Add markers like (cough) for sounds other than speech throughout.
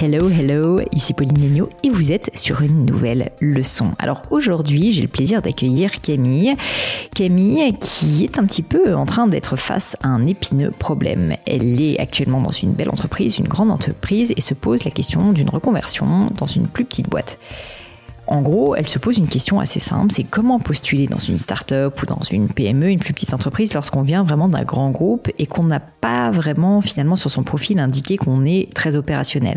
Hello, hello, ici Pauline Legno et vous êtes sur une nouvelle leçon. Alors aujourd'hui, j'ai le plaisir d'accueillir Camille. Camille qui est un petit peu en train d'être face à un épineux problème. Elle est actuellement dans une belle entreprise, une grande entreprise et se pose la question d'une reconversion dans une plus petite boîte. En gros, elle se pose une question assez simple, c'est comment postuler dans une start-up ou dans une PME, une plus petite entreprise, lorsqu'on vient vraiment d'un grand groupe et qu'on n'a pas vraiment finalement sur son profil indiqué qu'on est très opérationnel.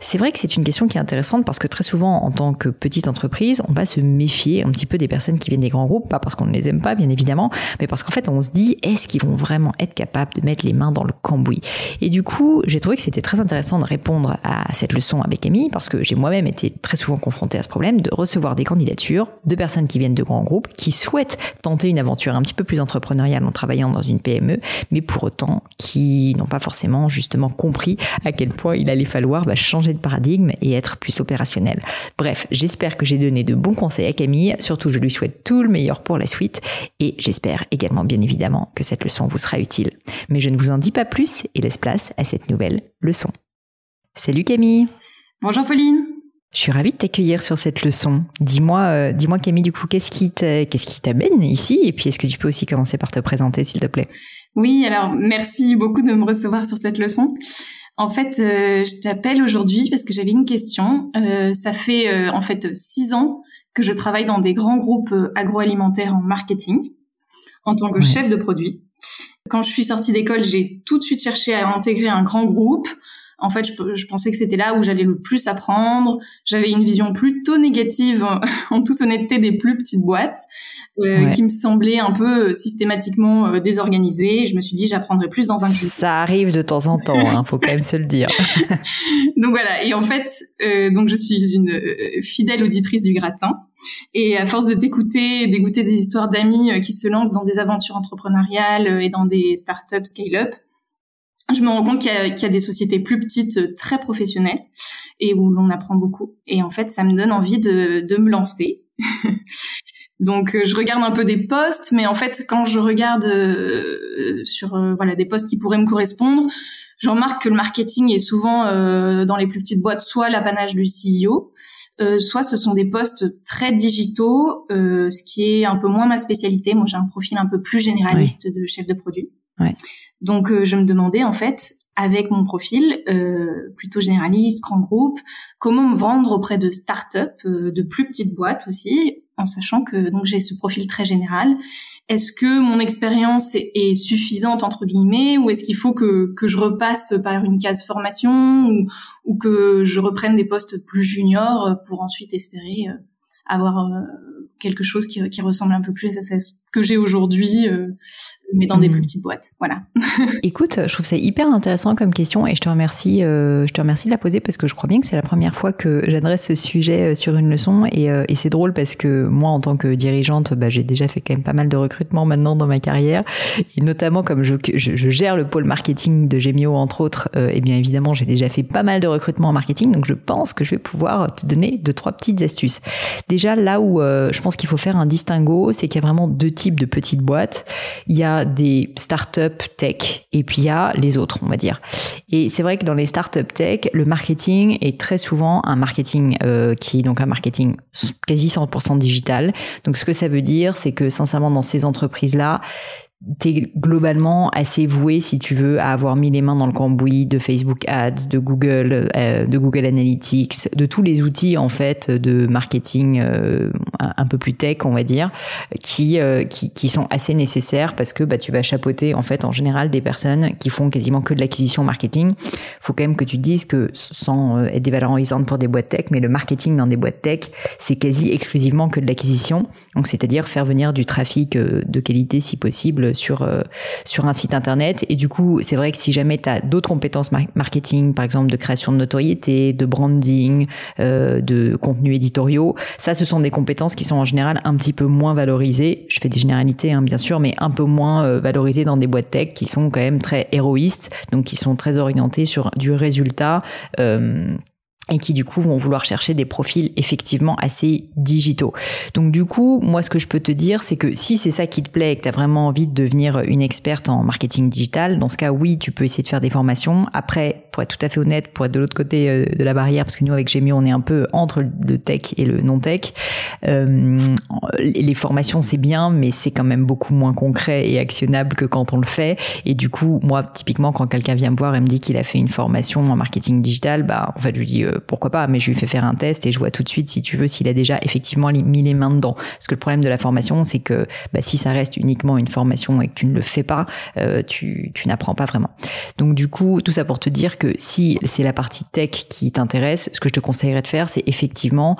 C'est vrai que c'est une question qui est intéressante parce que très souvent, en tant que petite entreprise, on va se méfier un petit peu des personnes qui viennent des grands groupes, pas parce qu'on ne les aime pas, bien évidemment, mais parce qu'en fait, on se dit, est-ce qu'ils vont vraiment être capables de mettre les mains dans le cambouis? Et du coup, j'ai trouvé que c'était très intéressant de répondre à cette leçon avec Amy parce que j'ai moi-même été très souvent confrontée à ce problème de recevoir des candidatures de personnes qui viennent de grands groupes, qui souhaitent tenter une aventure un petit peu plus entrepreneuriale en travaillant dans une PME, mais pour autant qui n'ont pas forcément justement compris à quel point il allait falloir bah, changer de paradigme et être plus opérationnel. Bref, j'espère que j'ai donné de bons conseils à Camille, surtout je lui souhaite tout le meilleur pour la suite et j'espère également bien évidemment que cette leçon vous sera utile. Mais je ne vous en dis pas plus et laisse place à cette nouvelle leçon. Salut Camille Bonjour Pauline je suis ravie de t'accueillir sur cette leçon. Dis-moi, euh, dis-moi Camille, du coup, qu'est-ce qui qu'est-ce qui t'amène ici? Et puis, est-ce que tu peux aussi commencer par te présenter, s'il te plaît? Oui, alors merci beaucoup de me recevoir sur cette leçon. En fait, euh, je t'appelle aujourd'hui parce que j'avais une question. Euh, ça fait en fait six ans que je travaille dans des grands groupes agroalimentaires en marketing en tant que chef de produit. Quand je suis sortie d'école, j'ai tout de suite cherché à intégrer un grand groupe en fait, je, pensais que c'était là où j'allais le plus apprendre. J'avais une vision plutôt négative, (laughs) en toute honnêteté, des plus petites boîtes, euh, qui me semblaient un peu euh, systématiquement euh, désorganisées. Je me suis dit, j'apprendrai plus dans un Ça arrive de temps en temps, hein, faut quand même se le dire. (laughs) donc voilà. Et en fait, donc je suis une fidèle auditrice du gratin. Et à force de t'écouter, d'écouter des histoires d'amis qui se lancent dans des aventures entrepreneuriales et dans des startups scale-up, je me rends compte qu'il y, a des sociétés plus petites, euh, très professionnelles, et où l'on apprend beaucoup. Et en fait, ça me donne envie de, de me lancer. (laughs) Donc, euh, je regarde un peu des postes, mais en fait, quand je regarde euh, sur voilà des postes qui pourraient me correspondre, je remarque que le marketing est souvent dans les plus petites boîtes soit l'apanage du CEO, soit ce sont des postes très digitaux, ce qui est un peu moins ma spécialité. Moi, j'ai un profil un peu plus généraliste de chef de produit. Donc euh, je me demandais en fait, avec mon profil euh, plutôt généraliste, grand groupe, comment me vendre auprès de start-up, euh, de plus petites boîtes aussi, en sachant que donc j'ai ce profil très général. Est-ce que mon expérience est, suffisante entre guillemets, ou est-ce qu'il faut que, que je repasse par une case formation, ou, ou que je reprenne des postes plus juniors pour ensuite espérer avoir quelque chose qui, qui, ressemble un peu plus à ce que j'ai aujourd'hui, euh, mais dans des hmm. plus petites boîtes. Voilà. (laughs) Écoute, je trouve ça hyper intéressant comme question et je te remercie, euh, je te remercie de la poser parce que je crois bien que c'est la première fois que j'adresse ce sujet euh, sur une leçon et, et c'est drôle parce que moi, en tant que dirigeante, bah, j'ai déjà fait quand même pas mal de recrutement maintenant dans ma carrière et notamment comme je, je, je gère le pôle marketing de Gemio entre autres, et bien évidemment, j'ai déjà fait pas mal de recrutement en marketing, donc je pense que je vais pouvoir te donner deux trois petites astuces. Déjà là où je pense qu'il faut faire un distinguo, c'est qu'il y a vraiment deux types de petites boîtes. Il y a des startups tech et puis il y a les autres, on va dire. Et c'est vrai que dans les startups tech, le marketing est très souvent un marketing euh, qui est donc un marketing quasi 100% digital. Donc ce que ça veut dire, c'est que sincèrement dans ces entreprises-là, t'es globalement assez voué si tu veux à avoir mis les mains dans le cambouis de Facebook Ads, de Google, euh, de Google Analytics, de tous les outils en fait de marketing euh, un peu plus tech on va dire, qui, euh, qui, qui sont assez nécessaires parce que bah tu vas chapeauter en fait en général des personnes qui font quasiment que de l'acquisition marketing. Faut quand même que tu dises que sans être dévalorisante pour des boîtes tech, mais le marketing dans des boîtes tech c'est quasi exclusivement que de l'acquisition, donc c'est-à-dire faire venir du trafic de qualité si possible sur euh, sur un site internet. Et du coup, c'est vrai que si jamais tu as d'autres compétences marketing, par exemple de création de notoriété, de branding, euh, de contenus éditoriaux, ça, ce sont des compétences qui sont en général un petit peu moins valorisées. Je fais des généralités, hein, bien sûr, mais un peu moins euh, valorisées dans des boîtes tech qui sont quand même très héroïstes, donc qui sont très orientées sur du résultat. Euh, et qui du coup vont vouloir chercher des profils effectivement assez digitaux. Donc du coup, moi ce que je peux te dire, c'est que si c'est ça qui te plaît et que tu as vraiment envie de devenir une experte en marketing digital, dans ce cas oui, tu peux essayer de faire des formations. Après, pour être tout à fait honnête, pour être de l'autre côté euh, de la barrière, parce que nous avec Gemio, on est un peu entre le tech et le non-tech, euh, les formations c'est bien, mais c'est quand même beaucoup moins concret et actionnable que quand on le fait. Et du coup, moi typiquement, quand quelqu'un vient me voir et me dit qu'il a fait une formation en marketing digital, bah en fait je lui dis euh, pourquoi pas, mais je lui fais faire un test et je vois tout de suite si tu veux s'il a déjà effectivement mis les mains dedans. Parce que le problème de la formation, c'est que bah, si ça reste uniquement une formation et que tu ne le fais pas, euh, tu, n'apprends pas vraiment. Donc du coup, tout ça pour te dire que si c'est la partie tech qui t'intéresse, ce que je te conseillerais de faire, c'est effectivement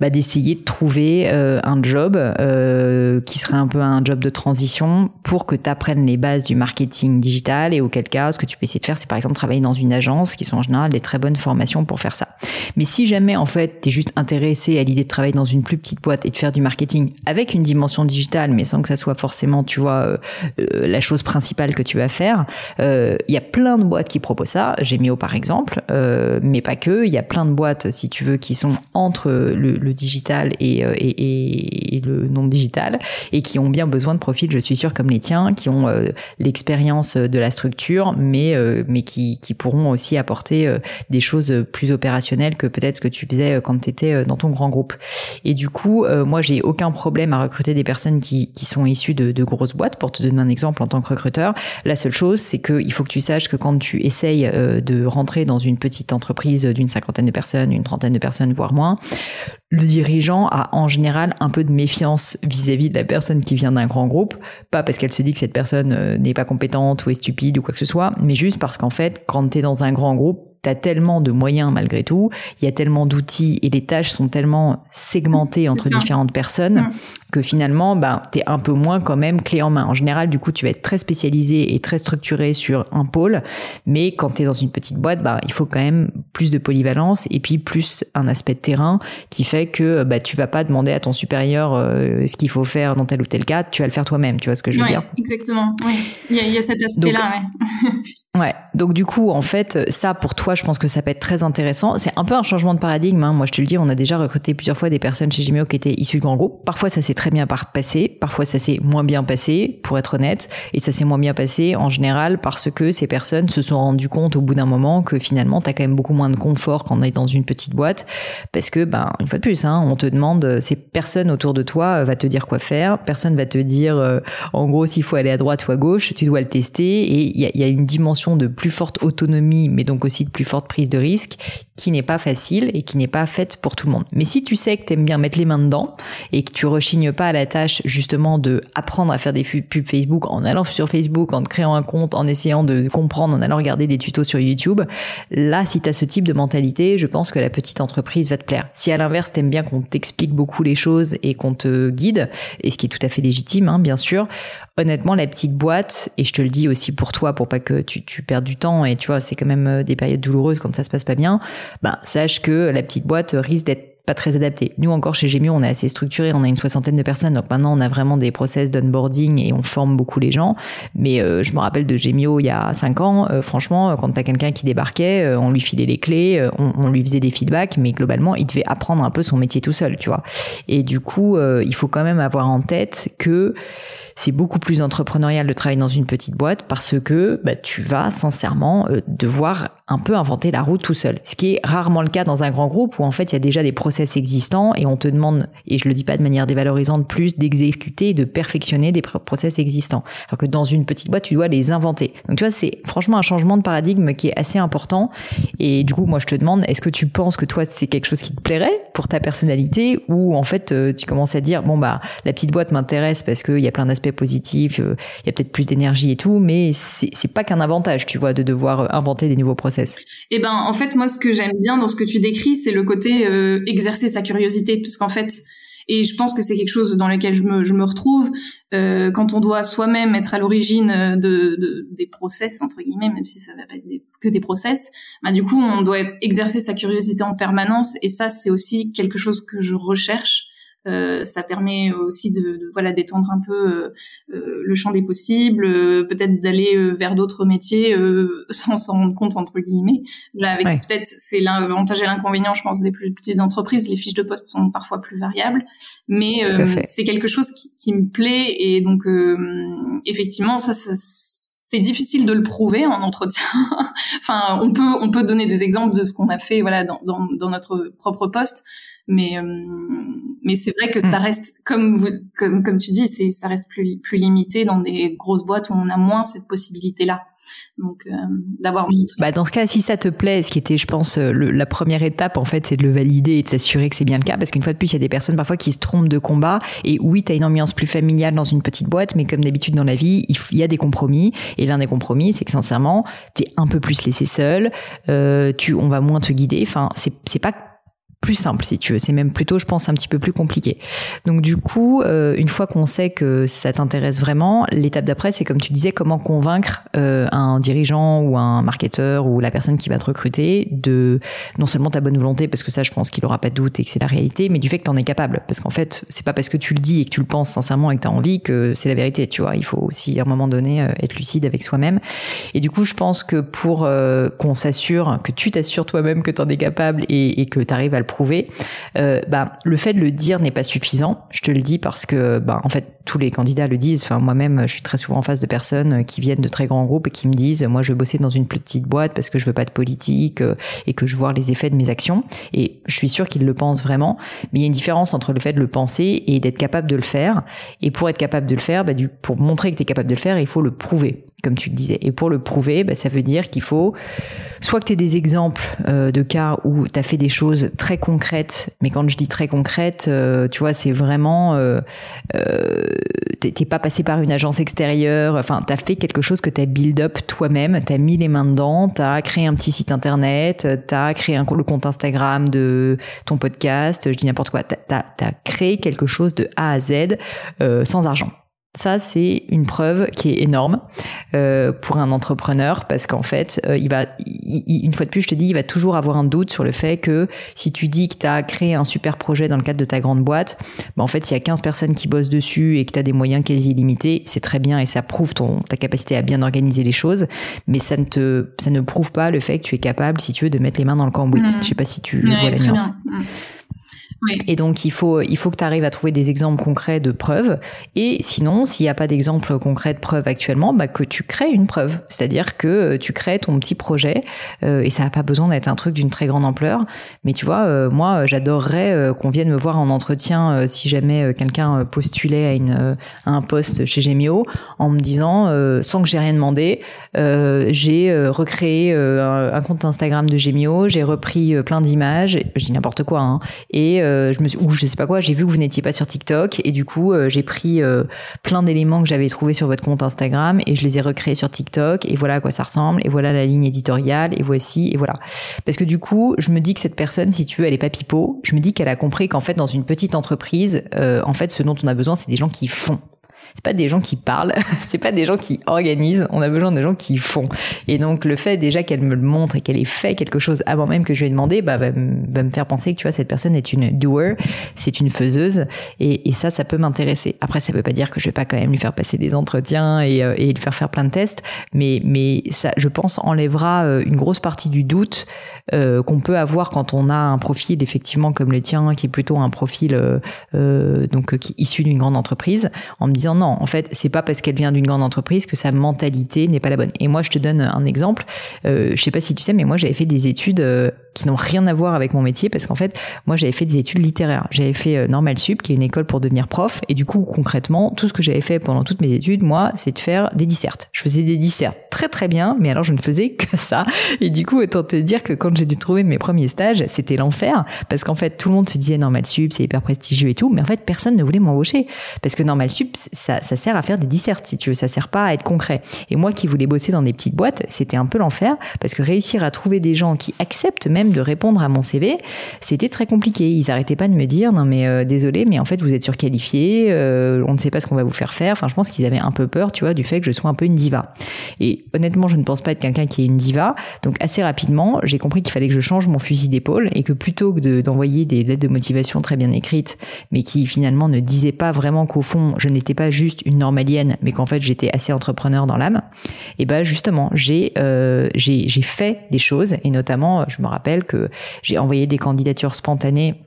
bah, d'essayer de trouver euh, un job euh, qui serait un peu un job de transition pour que tu apprennes les bases du marketing digital et auquel cas, ce que tu peux essayer de faire, c'est par exemple travailler dans une agence qui sont en général des très bonnes formations pour faire ça. Mais si jamais en fait tu es juste intéressé à l'idée de travailler dans une plus petite boîte et de faire du marketing avec une dimension digitale, mais sans que ça soit forcément, tu vois, euh, euh, la chose principale que tu vas faire, euh, il y a plein de boîtes qui proposent ça. Gemio par exemple, mais pas que. Il y a plein de boîtes, si tu veux, qui sont entre le, digital et, et, et, le non digital et qui ont bien besoin de profils, je suis sûre, comme les tiens, qui ont l'expérience de la structure, mais mais qui, qui pourront aussi apporter des choses plus opérationnelles que peut-être ce que tu faisais euh, quand tu étais euh, dans ton grand groupe. Et du coup, euh, moi, j'ai aucun problème à recruter des personnes qui, qui sont issues de, de, grosses boîtes. Pour te donner un exemple en tant que recruteur, la seule chose, c'est qu'il faut que tu saches que quand tu essayes de rentrer dans une petite entreprise d'une cinquantaine de personnes, une trentaine de personnes, voire moins, le dirigeant a en général un peu de méfiance vis-à-vis de la personne qui vient d'un grand groupe, pas parce qu'elle se dit que cette personne n'est pas compétente ou est stupide ou quoi que ce soit, mais juste parce qu'en fait, quand tu es dans un grand groupe, t'as tellement de moyens malgré tout, il y a tellement d'outils et les tâches sont tellement segmentées entre différentes personnes que finalement, ben, t'es un peu moins quand même clé en main. En général, du coup, tu vas être très spécialisé et très structuré sur un pôle, mais quand t'es dans une petite boîte, ben, il faut quand même plus de polyvalence et puis plus un aspect de terrain qui fait que bah, tu vas pas demander à ton supérieur euh, ce qu'il faut faire dans tel ou tel cas, tu vas le faire toi-même. Tu vois ce que je veux dire? Exactement. Oui. Il y a, il y a cet aspect-là. (laughs) Ouais. Donc du coup, en fait, ça pour toi, je pense que ça peut être très intéressant. C'est un peu un changement de paradigme. Hein. Moi, je te le dis, on a déjà recruté plusieurs fois des personnes chez Gimeo qui étaient issues de grands groupes. Parfois, ça s'est très bien passé. Parfois, ça s'est moins bien passé, pour être honnête. Et ça s'est moins bien passé en général parce que ces personnes se sont rendues compte au bout d'un moment que finalement, t'as quand même beaucoup moins de confort quand on est dans une petite boîte, parce que, ben, une fois de plus, hein, on te demande, ces personnes autour de toi euh, va te dire quoi faire. Personne va te dire, euh, en gros, s'il faut aller à droite ou à gauche. Tu dois le tester. Et il y a, y a une dimension de plus forte autonomie, mais donc aussi de plus forte prise de risque, qui n'est pas facile et qui n'est pas faite pour tout le monde. Mais si tu sais que tu aimes bien mettre les mains dedans et que tu rechignes pas à la tâche justement de apprendre à faire des pubs Facebook en allant sur Facebook, en te créant un compte, en essayant de comprendre, en allant regarder des tutos sur YouTube, là, si tu as ce type de mentalité, je pense que la petite entreprise va te plaire. Si à l'inverse, t'aimes bien qu'on t'explique beaucoup les choses et qu'on te guide, et ce qui est tout à fait légitime, hein, bien sûr, honnêtement, la petite boîte, et je te le dis aussi pour toi, pour pas que tu, tu perdes du temps, et tu vois, c'est quand même euh, des périodes douloureuses quand ça se passe pas bien, ben, sache que la petite boîte risque d'être pas très adapté. Nous encore chez Gemio, on est assez structuré, on a une soixantaine de personnes, donc maintenant on a vraiment des process d'onboarding et on forme beaucoup les gens. Mais euh, je me rappelle de Gemio il y a cinq ans, euh, franchement, quand t'as quelqu'un qui débarquait, euh, on lui filait les clés, on, on, lui faisait des feedbacks, mais globalement, il devait apprendre un peu son métier tout seul, tu vois. Et du coup, il faut quand même avoir en tête que c'est beaucoup plus entrepreneurial de travailler dans une petite boîte parce que bah, tu vas sincèrement euh, devoir un peu inventer la route tout seul. Ce qui est rarement le cas dans un grand groupe où en fait il y a déjà des process existants et on te demande, et je le dis pas de manière dévalorisante, plus d'exécuter et de perfectionner des process existants. Alors que dans une petite boîte, tu dois les inventer. Donc tu vois, c'est franchement un changement de paradigme qui est assez important. Et du coup, moi je te demande, est-ce que tu penses que toi c'est quelque chose qui te plairait pour ta personnalité ou en fait euh, tu commences à dire, bon bah la petite boîte m'intéresse parce qu'il y a plein d'aspects positif, euh, il y a peut-être plus d'énergie et tout, mais c'est pas qu'un avantage, tu vois, de devoir euh, inventer des nouveaux process. Eh ben, en fait, moi, ce que j'aime bien dans ce que tu décris, c'est le côté euh, exercer sa curiosité, puisqu'en fait, et je pense que c'est quelque chose dans lequel je me, je me retrouve quand on doit soi-même être à l'origine de, des process entre guillemets, même si ça va pas être que des process. Bah, du coup, on doit exercer sa curiosité en permanence, et ça, c'est aussi quelque chose que je recherche. Euh, ça permet aussi de, de voilà d'étendre un peu euh, euh le champ des possibles, euh, peut-être d'aller vers d'autres métiers (laughs) sans s'en rendre compte entre guillemets. Là, avec peut-être c'est l'avantage et l'inconvénient, je pense, des plus petites entreprises. Les fiches de poste sont parfois plus variables, mais c'est quelque chose qui, qui, me plaît et donc effectivement ça, ça c'est difficile de le prouver en entretien. (laughs) enfin, on peut on peut donner des exemples de ce qu'on a fait voilà dans, dans, dans notre propre poste, mais mais c'est vrai que ça mm. reste comme vous, comme comme tu dis c'est ça reste plus plus limité dans des grosses boîtes où on a moins cette possibilité là donc euh, d'avoir bah dans ce cas si ça te plaît ce qui était je pense euh, la première étape en fait c'est de le valider et de s'assurer que c'est bien le cas. Parce qu'une fois de plus il y a des personnes parfois qui se trompent de combat. Et oui tu as une ambiance plus familiale dans une petite boîte mais comme d'habitude dans la vie il, y a des compromis. Et l'un des compromis c'est que sincèrement tu es un peu plus laissé seul. Euh, tu on va moins te guider. Enfin c'est c'est pas plus simple si tu veux. C'est même plutôt, je pense, un petit peu plus compliqué. Donc du coup, euh, une fois qu'on sait que ça t'intéresse vraiment, l'étape d'après, c'est comme tu disais, comment convaincre euh, un dirigeant ou un marketeur ou la personne qui va te recruter de non seulement ta bonne volonté, parce que ça, je pense qu'il aura pas de doute et que c'est la réalité, mais du fait que tu en es capable. Parce qu'en fait, c'est pas parce que tu le dis et que tu le penses sincèrement et que tu as envie que c'est la vérité. Tu vois, il faut aussi à un moment donné euh, être lucide avec soi-même. Et du coup, je pense que pour qu'on s'assure, que tu t'assures toi-même que tu en es capable et, et que tu arrives à le euh, bah, le fait de le dire n'est pas suffisant. Je te le dis parce que, bah, en fait, tous les candidats le disent. Enfin, moi-même, je suis très souvent en face de personnes qui viennent de très grands groupes et qui me disent, moi, je veux bosser dans une petite boîte parce que je veux pas de politique euh, et que je veux voir les effets de mes actions. Et je suis sûre qu'ils le pensent vraiment. Mais il y a une différence entre le fait de le penser et d'être capable de le faire. Et pour être capable de le faire, bah, du, pour montrer que tu es capable de le faire, il faut le prouver comme tu le disais. Et pour le prouver, bah, ça veut dire qu'il faut soit que tu aies des exemples euh, de cas où tu as fait des choses très concrètes, mais quand je dis très concrètes, euh, tu vois, c'est vraiment... Euh, euh t'es pas passé par une agence extérieure, enfin, tu fait quelque chose que tu as build up toi-même, tu as mis les mains dedans, tu as créé un petit site internet, tu as créé un, le compte Instagram de ton podcast, je dis n'importe quoi, tu créé quelque chose de A à Z sans argent. Ça, c'est une preuve qui est énorme euh, pour un entrepreneur parce qu'en fait, euh, il va, une fois de plus, je te dis, il va toujours avoir un doute sur le fait que si tu dis que tu as créé un super projet dans le cadre de ta grande boîte, bah en fait, s'il y a 15 personnes qui bossent dessus et que tu as des moyens quasi illimités, c'est très bien et ça prouve ton, ta capacité à bien organiser les choses, mais ça ne te, ça ne prouve pas le fait que tu es capable, si tu veux, de mettre les mains dans le cambouis. Je mmh. Je sais pas si tu vois la nuance. Mmh. Et donc il faut il faut que tu arrives à trouver des exemples concrets de preuves. Et sinon, s'il n'y a pas d'exemple concret de preuve actuellement, bah, que tu crées une preuve. C'est-à-dire que euh, tu crées ton petit projet euh, et ça n'a pas besoin d'être un truc d'une très grande ampleur. Mais tu vois, euh, moi j'adorerais qu'on vienne me voir en entretien si jamais quelqu'un postulait à une à un poste chez Gemio en me disant sans que j'ai rien demandé, j'ai recréé un, compte Instagram de Gemio, j'ai repris plein d'images, je dis n'importe quoi, hein, et euh, je me ou je sais pas quoi, j'ai vu que vous n'étiez pas sur TikTok et du coup euh, j'ai pris euh, plein d'éléments que j'avais trouvés sur votre compte Instagram et je les ai recréés sur TikTok et voilà à quoi ça ressemble et voilà la ligne éditoriale et voici et voilà. Parce que du coup je me dis que cette personne, si tu veux, elle est pas pipeau. Je me dis qu'elle a compris qu'en fait dans une petite entreprise, en fait ce dont on a besoin c'est des gens qui font c'est pas des gens qui parlent, (laughs) c'est pas des gens qui organisent. On a besoin de gens qui font. Et donc le fait déjà qu'elle me le montre et qu'elle ait fait quelque chose avant même que je lui ai demandé, bah, va, me faire penser que tu vois cette personne est une doer, c'est une faiseuse. Et, et ça, ça peut m'intéresser. Après, ça veut pas dire que je vais pas quand même lui faire passer des entretiens et, euh, et lui faire faire plein de tests, mais mais ça, je pense, enlèvera euh, une grosse partie du doute euh, qu'on peut avoir quand on a un profil effectivement comme le tien, qui est plutôt un profil euh, donc qui issu d'une grande entreprise, en me disant en fait, c'est pas parce qu'elle vient d'une grande entreprise que sa mentalité n'est pas la bonne. Et moi, je te donne un exemple. Euh, je sais pas si tu sais, mais moi, j'avais fait des études qui n'ont rien à voir avec mon métier parce qu'en fait, moi, j'avais fait des études littéraires. J'avais fait Normal Sup, qui est une école pour devenir prof, et du coup, concrètement, tout ce que j'avais fait pendant toutes mes études, moi, c'est de faire des dissertes. Je faisais des dissertes très très bien, mais alors je ne faisais que (laughs) ça. Et du coup, autant te dire que quand j'ai dû trouver mes premiers stages, c'était l'enfer parce qu'en fait, tout le monde se disait Normal Sup, c'est hyper prestigieux et tout, mais en fait, personne ne voulait m'embaucher parce que Normal Sup, ça, ça sert à faire des dissertes, si tu veux, ça sert pas à être concret. Et moi qui voulais bosser dans des petites boîtes, c'était un peu l'enfer parce que réussir à trouver des gens qui acceptent même de répondre à mon CV, c'était très compliqué. Ils arrêtaient pas de me dire non mais euh, désolé, mais en fait vous êtes surqualifié, euh, on ne sait pas ce qu'on va vous faire faire. Enfin, je pense qu'ils avaient un peu peur, tu vois, du fait que je sois un peu une diva. Et honnêtement, je ne pense pas être quelqu'un qui est une diva. Donc assez rapidement, j'ai compris qu'il fallait que je change mon fusil d'épaule et que plutôt que d'envoyer des lettres de motivation très bien écrites, mais qui finalement ne disaient pas vraiment qu'au fond je n'étais pas juste une normalienne, mais qu'en fait j'étais assez entrepreneur dans l'âme, et ben justement j'ai euh, j'ai fait des choses et notamment je me rappelle que j'ai envoyé des candidatures spontanées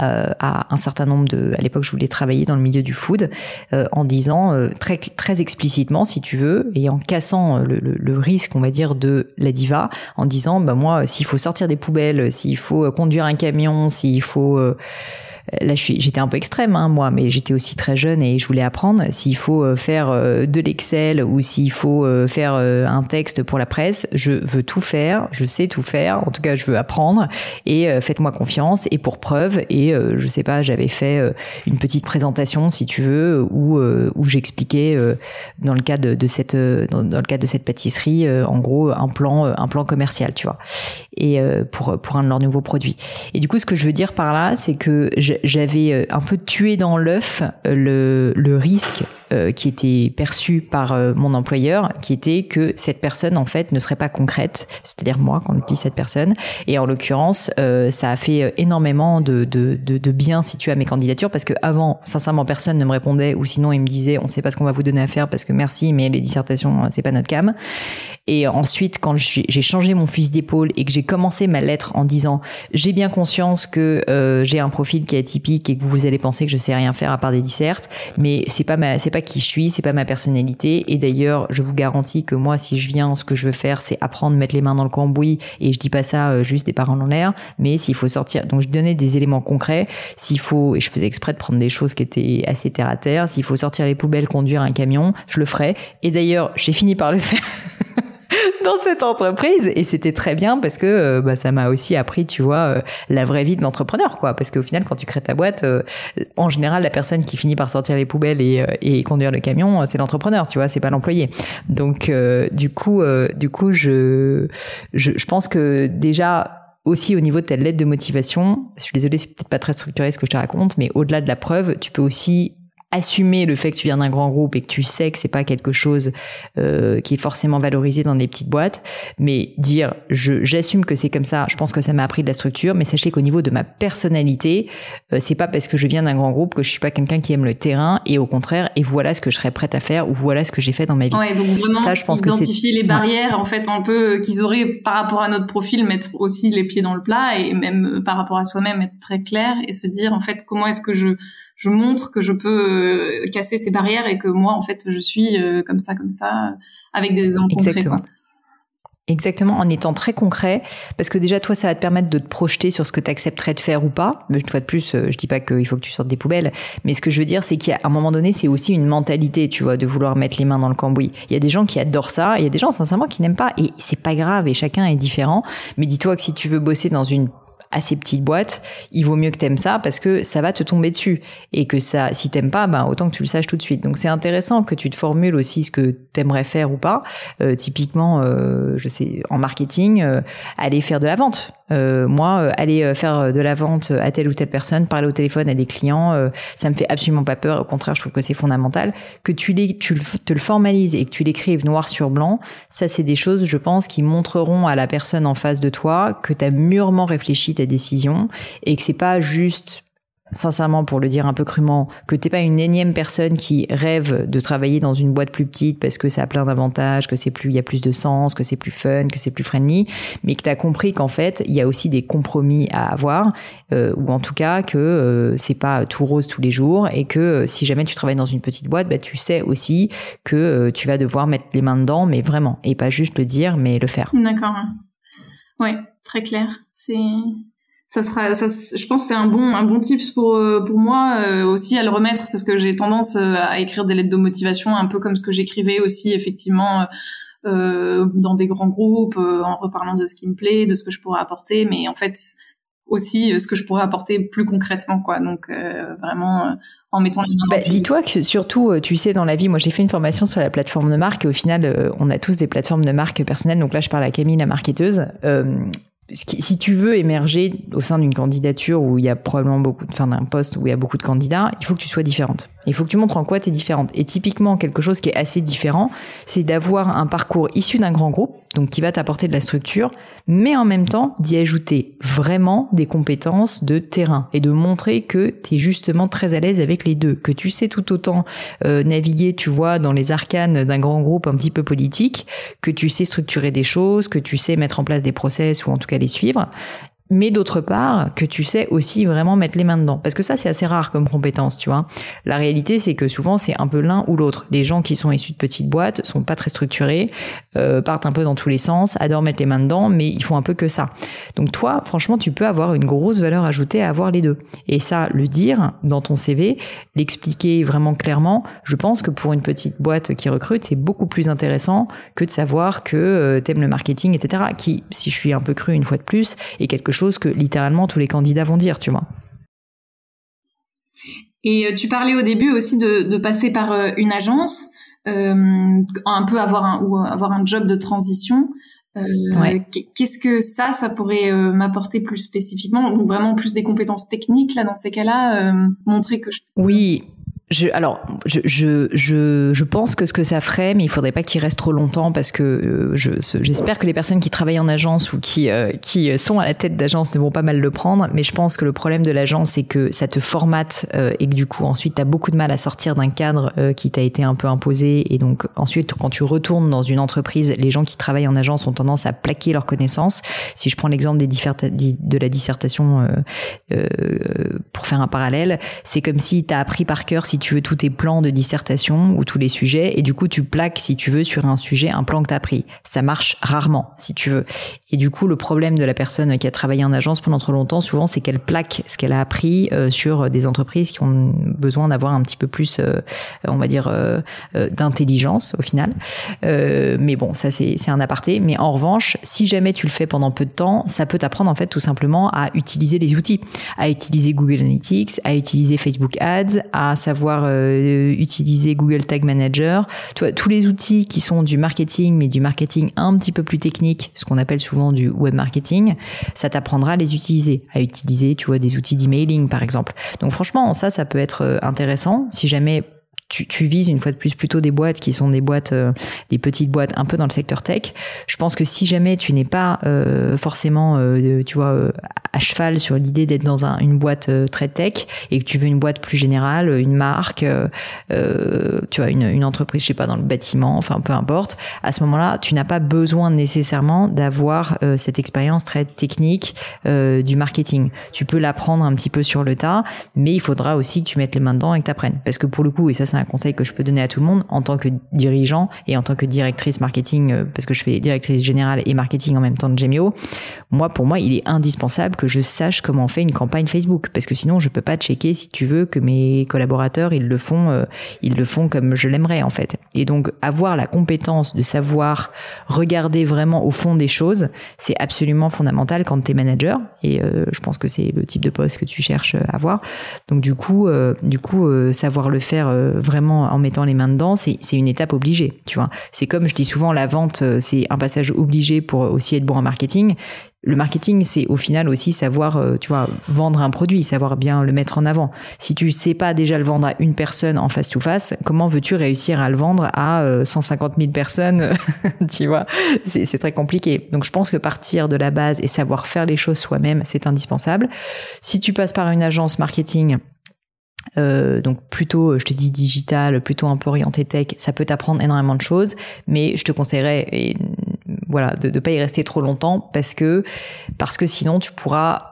euh, à un certain nombre de à l'époque je voulais travailler dans le milieu du food euh, en disant euh, très explicitement si tu veux et en cassant le, risque on va dire de la diva en disant bah moi s'il faut sortir des poubelles s'il faut conduire un camion s'il faut là j'étais un peu extrême hein, moi mais j'étais aussi très jeune et je voulais apprendre s'il faut euh, faire euh, de l'excel ou s'il faut euh, faire un texte pour la presse. Je veux tout faire je sais tout faire. En tout cas je veux apprendre et faites-moi confiance et pour preuve et je sais pas j'avais fait une petite présentation si tu veux où où j'expliquais dans le cas de, cette dans, le cadre de cette pâtisserie en gros un plan un plan commercial tu vois. Et pour pour un de leurs nouveaux produits. Et du coup ce que je veux dire par là c'est que j'avais euh, un peu tué dans l'œuf euh, le, le risque qui était perçu par mon employeur, qui était que cette personne en fait ne serait pas concrète, c'est-à-dire moi quand je dis cette personne. Et en l'occurrence, ça a fait énormément de, de, de, bien situé à mes candidatures parce que avant, sincèrement, personne ne me répondait ou sinon il me disait on sait pas ce qu'on va vous donner à faire parce que merci, mais les dissertations c'est pas notre cam. Et ensuite, quand j'ai changé mon fusil d'épaule et que j'ai commencé ma lettre en disant j'ai bien conscience que j'ai un profil qui est typique et que vous allez penser que je sais rien faire à part des dissertes, mais c'est pas ma, c'est pas qui je suis, c'est pas ma personnalité. Et d'ailleurs, je vous garantis que moi, si je viens, ce que je veux faire, c'est apprendre, mettre les mains dans le cambouis. Et je dis pas ça euh, juste des paroles en l'air, mais s'il faut sortir, donc je donnais des éléments concrets. S'il faut, et je faisais exprès de prendre des choses qui étaient assez terre à terre. S'il faut sortir les poubelles, conduire un camion, je le ferai. Et d'ailleurs, j'ai fini par le faire. (laughs) (laughs) dans cette entreprise. Et c'était très bien parce que euh, bah, ça m'a aussi appris tu vois euh, la vraie vie de l'entrepreneur quoi. Parce qu'au final quand tu crées ta boîte euh, en général la personne qui finit par sortir les poubelles et, et conduire le camion c'est l'entrepreneur tu vois c'est pas l'employé. Donc du coup du coup je, je je pense que déjà aussi au niveau de ta lettre de motivation, je suis désolée, c'est peut-être pas très structuré ce que je te raconte, mais au-delà de la preuve, tu peux aussi assumer le fait que tu viens d'un grand groupe et que tu sais que c'est pas quelque chose euh, qui est forcément valorisé dans des petites boîtes, mais dire je j'assume que c'est comme ça. Je pense que ça m'a appris de la structure, mais sachez qu'au niveau de ma personnalité, euh, c'est pas parce que je viens d'un grand groupe que je suis pas quelqu'un qui aime le terrain et au contraire. Et voilà ce que je serais prête à faire ou voilà ce que j'ai fait dans ma vie. Ouais, donc vraiment ça, je pense identifier les barrières en fait un peu euh, qu'ils auraient par rapport à notre profil, mettre aussi les pieds dans le plat et même euh, par rapport à soi-même être très clair et se dire en fait comment est-ce que je je montre que je peux euh, casser ces barrières et que moi, en fait, je suis euh, comme ça, comme ça, avec des exemples Exactement. Exactement, en étant très concret, parce que déjà toi, ça va te permettre de te projeter sur ce que tu accepterais de faire ou pas. Une fois de plus, euh, je dis pas qu'il faut que tu sortes des poubelles, mais ce que je veux dire, c'est qu'à un moment donné, c'est aussi une mentalité, tu vois, de vouloir mettre les mains dans le cambouis. Il y a des gens qui adorent ça, il y a des gens sincèrement qui n'aiment pas, et c'est pas grave, et chacun est différent. Mais dis-toi que si tu veux bosser dans une à ces petites boîtes, il vaut mieux que t'aimes ça parce que ça va te tomber dessus et que ça, si t'aimes pas, ben autant que tu le saches tout de suite. Donc c'est intéressant que tu te formules aussi ce que t'aimerais faire ou pas. Euh, typiquement, euh, je sais, en marketing, euh, aller faire de la vente. Euh, moi, aller faire de la vente à telle ou telle personne, parler au téléphone à des clients, ça me fait absolument pas peur. Au contraire, je trouve que c'est fondamental. Que tu, les, tu te le formalises et que tu l'écrives noir sur blanc, ça c'est des choses, je pense, qui montreront à la personne en face de toi que tu as mûrement réfléchi ta décision et que c'est pas juste sincèrement, pour le dire un peu crûment, que t'es pas une énième personne qui rêve de travailler dans une boîte plus petite parce que ça a plein d'avantages, que c'est plus, il y a plus de sens, que c'est plus fun, que c'est plus friendly, mais que t'as compris qu'en fait, il y a aussi des compromis à avoir, euh, ou en tout cas que euh, c'est pas tout rose tous les jours, et que euh, si jamais tu travailles dans une petite boîte, bah tu sais aussi que tu vas devoir mettre les mains dedans, mais vraiment, et pas juste le dire, mais le faire. D'accord. Ouais, très clair. C'est ça sera ça, je pense que c'est un bon un bon tips pour euh, pour moi euh, aussi à le remettre parce que j'ai tendance euh, à écrire des lettres de motivation un peu comme ce que j'écrivais aussi effectivement euh, dans des grands groupes en reparlant de ce qui me plaît de ce que je pourrais apporter mais en fait aussi ce que je pourrais apporter plus concrètement quoi. Donc vraiment en mettant les bah, dis-toi que surtout tu sais dans la vie moi j'ai fait une formation sur la plateforme de marque et au final on a tous des plateformes de marque personnelles. Donc là je parle à Camille la marketeuse si tu veux émerger au sein d'une candidature où il y a probablement beaucoup, enfin d'un poste où il y a beaucoup de candidats, il faut que tu sois différente. Il faut que tu montres en quoi tu es différente. Et typiquement, quelque chose qui est assez différent, c'est d'avoir un parcours issu d'un grand groupe, donc qui va t'apporter de la structure, mais en même temps d'y ajouter vraiment des compétences de terrain et de montrer que tu es justement très à l'aise avec les deux, que tu sais tout autant euh, naviguer, tu vois, dans les arcanes d'un grand groupe un petit peu politique, que tu sais structurer des choses, que tu sais mettre en place des process ou en tout cas les suivre, mais d'autre part que tu sais aussi vraiment mettre les mains dedans. Parce que ça c'est assez rare comme compétence tu vois. La réalité c'est que souvent c'est un peu l'un ou l'autre. Les gens qui sont issus de petites boîtes sont pas très structurés euh, partent un peu dans tous les sens adorent mettre les mains dedans mais ils font un peu que ça. Donc toi franchement tu peux avoir une grosse valeur ajoutée à avoir les deux. Et ça le dire dans ton CV l'expliquer vraiment clairement je pense que pour une petite boîte qui recrute c'est beaucoup plus intéressant que de savoir que euh, t'aimes le marketing etc qui si je suis un peu cru une fois de plus est quelque chose que littéralement tous les candidats vont dire, tu vois. Et euh, tu parlais au début aussi de, passer par euh, une agence, euh, un peu avoir un ou avoir un job de transition. Qu'est-ce que ça, ça pourrait m'apporter plus spécifiquement, ou vraiment plus des compétences techniques là dans ces cas-là, montrer que je. Oui, je, alors, je, je, je, je, pense que ce que ça ferait, mais il faudrait pas qu'il reste trop longtemps parce que euh, je, j'espère que les personnes qui travaillent en agence ou qui, euh, qui sont à la tête d'agence ne vont pas mal le prendre. Mais je pense que le problème de l'agence, c'est que ça te formate euh, et que du coup, ensuite, tu as beaucoup de mal à sortir d'un cadre qui t'a été un peu imposé. Et donc, ensuite, quand tu retournes dans une entreprise, les gens qui travaillent en agence ont tendance à plaquer leurs connaissances. Si je prends l'exemple de la dissertation pour faire un parallèle, c'est comme si tu as appris par cœur, si tu veux tous tes plans de dissertation ou tous les sujets et du coup tu plaques si tu veux sur un sujet un plan que tu as pris. Ça marche rarement si tu veux. Et du coup le problème de la personne qui a travaillé en agence pendant trop longtemps souvent c'est qu'elle plaque ce qu'elle a appris euh, sur des entreprises qui ont besoin d'avoir un petit peu plus euh, on va dire euh, d'intelligence au final. mais bon, ça c'est un aparté, mais en revanche, si jamais tu le fais pendant peu de temps, ça peut t'apprendre en fait tout simplement à utiliser les outils, à utiliser Google Analytics, à utiliser Facebook Ads, à savoir euh, utiliser Google Tag Manager, tu tous les outils qui sont du marketing, mais du marketing un petit peu plus technique, ce qu'on appelle souvent du web marketing, ça t'apprendra à les utiliser, à utiliser, tu vois, des outils d'emailing par exemple. Donc franchement, ça, ça peut être euh, intéressant si jamais tu, vises une fois de plus plutôt des boîtes qui sont des boîtes, euh, des petites boîtes un peu dans le secteur tech. Je pense que si jamais tu n'es pas euh, forcément, euh, tu vois, à cheval sur l'idée d'être dans un, une boîte très tech et que tu veux une boîte plus générale, une marque, tu vois, une, une entreprise, je sais pas, dans le bâtiment, enfin peu importe. À ce moment-là, tu n'as pas besoin nécessairement d'avoir cette expérience très technique du marketing. Tu peux l'apprendre un petit peu sur le tas, mais il faudra aussi que tu mettes les mains dedans et que tu apprennes. Parce que pour le coup, et ça c'est un conseil que je peux donner à tout le monde en tant que dirigeant et en tant que directrice marketing, euh, parce que je fais directrice générale et marketing en même temps de Gemio. Moi, pour moi, il est indispensable que je sache comment on fait une campagne Facebook, parce que sinon, je peux pas checker si tu veux que mes collaborateurs ils le font, euh, ils le font comme je l'aimerais en fait. Et donc avoir la compétence de savoir regarder vraiment au fond des choses, c'est absolument fondamental quand tu es manager. Et euh, je pense que c'est le type de poste que tu cherches à avoir. Donc du coup, du coup, savoir le faire vraiment en mettant les mains dedans, c'est une étape obligée. Tu vois, c'est comme je dis souvent, la vente, c'est un passage obligé pour aussi être bon en marketing le marketing, c'est au final aussi savoir, euh, tu vois, vendre un produit, savoir bien le mettre en avant. Si tu sais pas déjà le vendre à une personne en face to face, comment veux-tu réussir à le vendre à 150 euh, 000 personnes (laughs) Tu vois, c'est très compliqué. Donc je pense que partir de la base et savoir faire les choses soi-même, c'est indispensable. Si tu passes par une agence marketing, euh, donc plutôt, je te dis digital, plutôt un peu orienté tech, ça peut t'apprendre énormément de choses, mais je te conseillerais voilà de ne pas y rester trop longtemps parce que parce que sinon tu pourras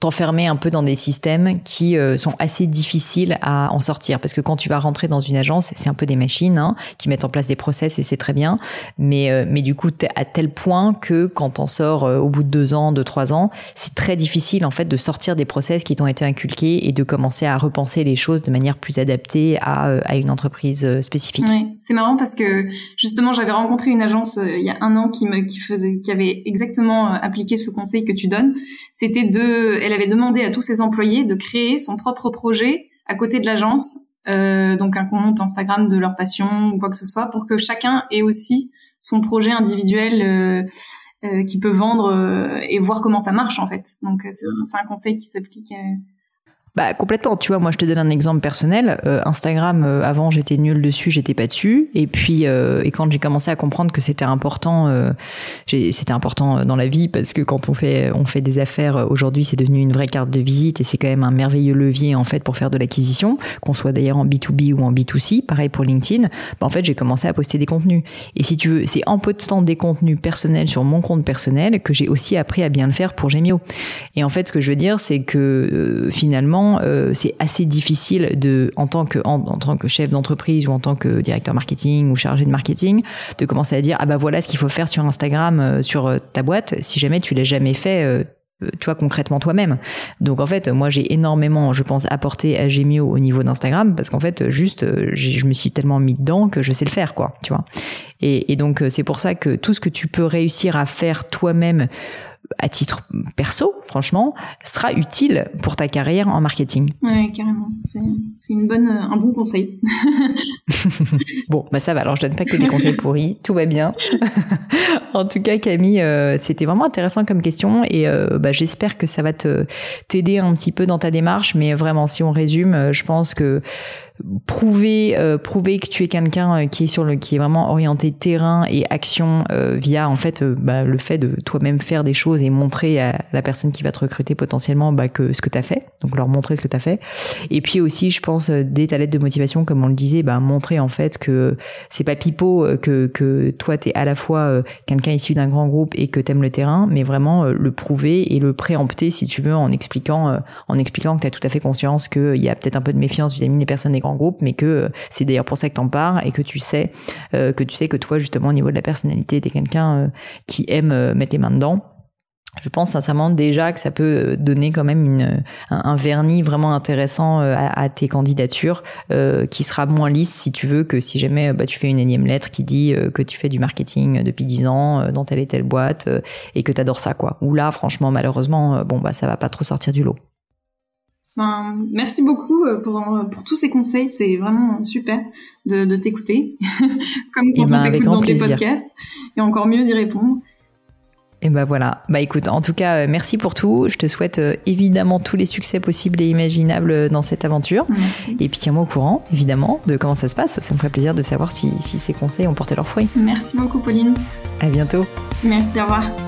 t'enfermer un peu dans des systèmes qui euh, sont assez difficiles à en sortir. Parce que quand tu vas rentrer dans une agence c'est un peu des machines hein, qui mettent en place des process et c'est très bien. Mais euh, mais du coup à tel point que quand on sort euh, au bout de deux ans de trois ans c'est très difficile en fait de sortir des process qui t'ont été inculqués et de commencer à repenser les choses de manière plus adaptée à, à une entreprise spécifique. Ouais, c'est marrant parce que justement j'avais rencontré une agence il y a un an qui me qui faisait qui avait exactement appliqué ce conseil que tu donnes. C'était de elle avait demandé à tous ses employés de créer son propre projet à côté de l'agence, euh, donc un compte Instagram de leur passion ou quoi que ce soit, pour que chacun ait aussi son projet individuel euh, euh, qui peut vendre et voir comment ça marche en fait. Donc c'est un conseil qui s'applique bah complètement. Tu vois, moi je te donne un exemple personnel. Euh, Instagram, euh, avant j'étais nulle dessus, j'étais pas dessus. Et puis euh, et quand j'ai commencé à comprendre que c'était important, c'était important dans la vie parce que quand on fait on fait des affaires aujourd'hui, c'est devenu une vraie carte de visite et c'est quand même un merveilleux levier en fait pour faire de l'acquisition, qu'on soit d'ailleurs en B2B ou en B2C. Pareil pour LinkedIn. Bah, en fait j'ai commencé à poster des contenus. Et si tu veux, c'est en temps des contenus personnels sur mon compte personnel que j'ai aussi appris à bien le faire pour Gemio. Et en fait ce que je veux dire c'est que finalement euh, c'est assez difficile de, en tant que en, tant que chef d'entreprise ou en tant que directeur marketing ou chargé de marketing, de commencer à dire ah bah voilà ce qu'il faut faire sur Instagram, euh, sur euh, ta boîte, si jamais tu l'as jamais fait. tu vois concrètement toi-même. Donc en fait, moi j'ai énormément, je pense, apporté à Gemio au niveau d'Instagram parce qu'en fait, juste, je me suis tellement mis dedans que je sais le faire, quoi. Tu vois. Et, et donc c'est pour ça que tout ce que tu peux réussir à faire toi-même à titre perso, franchement, sera utile pour ta carrière en marketing. Ouais, carrément. C'est une bonne, un bon conseil. (laughs) bon, bah ça va. Alors, je donne pas que des conseils (laughs) pourris. Tout va bien. (laughs) en tout cas, Camille, euh, c'était vraiment intéressant comme question et euh, bah, j'espère que ça va te t'aider un petit peu dans ta démarche. Mais vraiment, si on résume, euh, je pense que prouver euh, prouver que tu es quelqu'un euh, qui est sur le qui est vraiment orienté terrain et action euh, via en fait bah, le fait de toi-même faire des choses et montrer à la personne qui va te recruter potentiellement bah, que ce que tu as fait. Donc leur montrer ce que tu as fait. Et puis aussi je pense dès ta lettre de motivation comme on le disait bah montrer en fait que c'est pas pipeau que que toi tu es à la fois quelqu'un issu d'un grand groupe et que tu aimes le terrain mais vraiment le prouver et le préempter si tu veux en expliquant en expliquant que tu as tout à fait conscience qu'il y a peut-être un peu de méfiance vis-à-vis des personnes des groupe, mais que euh, c'est d'ailleurs pour ça que t'en parles et que tu sais euh, que tu sais que toi justement au niveau de la personnalité t'es quelqu'un euh, qui aime mettre les mains dedans je pense sincèrement déjà que ça peut donner quand même une, un, vernis vraiment intéressant à, tes candidatures, qui sera moins lisse si tu veux que si jamais bah, tu fais une énième lettre qui dit que tu fais du marketing depuis 10 ans dans telle et telle boîte et que tu adores ça quoi. Ou là franchement malheureusement bon bah ça va pas trop sortir du lot. Ben, merci beaucoup euh, pour, pour tous ces conseils. C'est vraiment super de, de t'écouter, (laughs) comme quand eh on ben, t'écoute dans tes podcasts, et encore mieux d'y répondre. Et ben voilà. Bah écoute, en tout cas, euh, merci pour tout. Je te souhaite euh, évidemment tous les succès possibles et imaginables dans cette aventure. Merci. Et puis tiens-moi au courant, évidemment, de comment ça se passe. Ça me ferait plaisir de savoir si, si ces conseils ont porté leurs fruits. Merci beaucoup, Pauline. À bientôt. Merci, au revoir.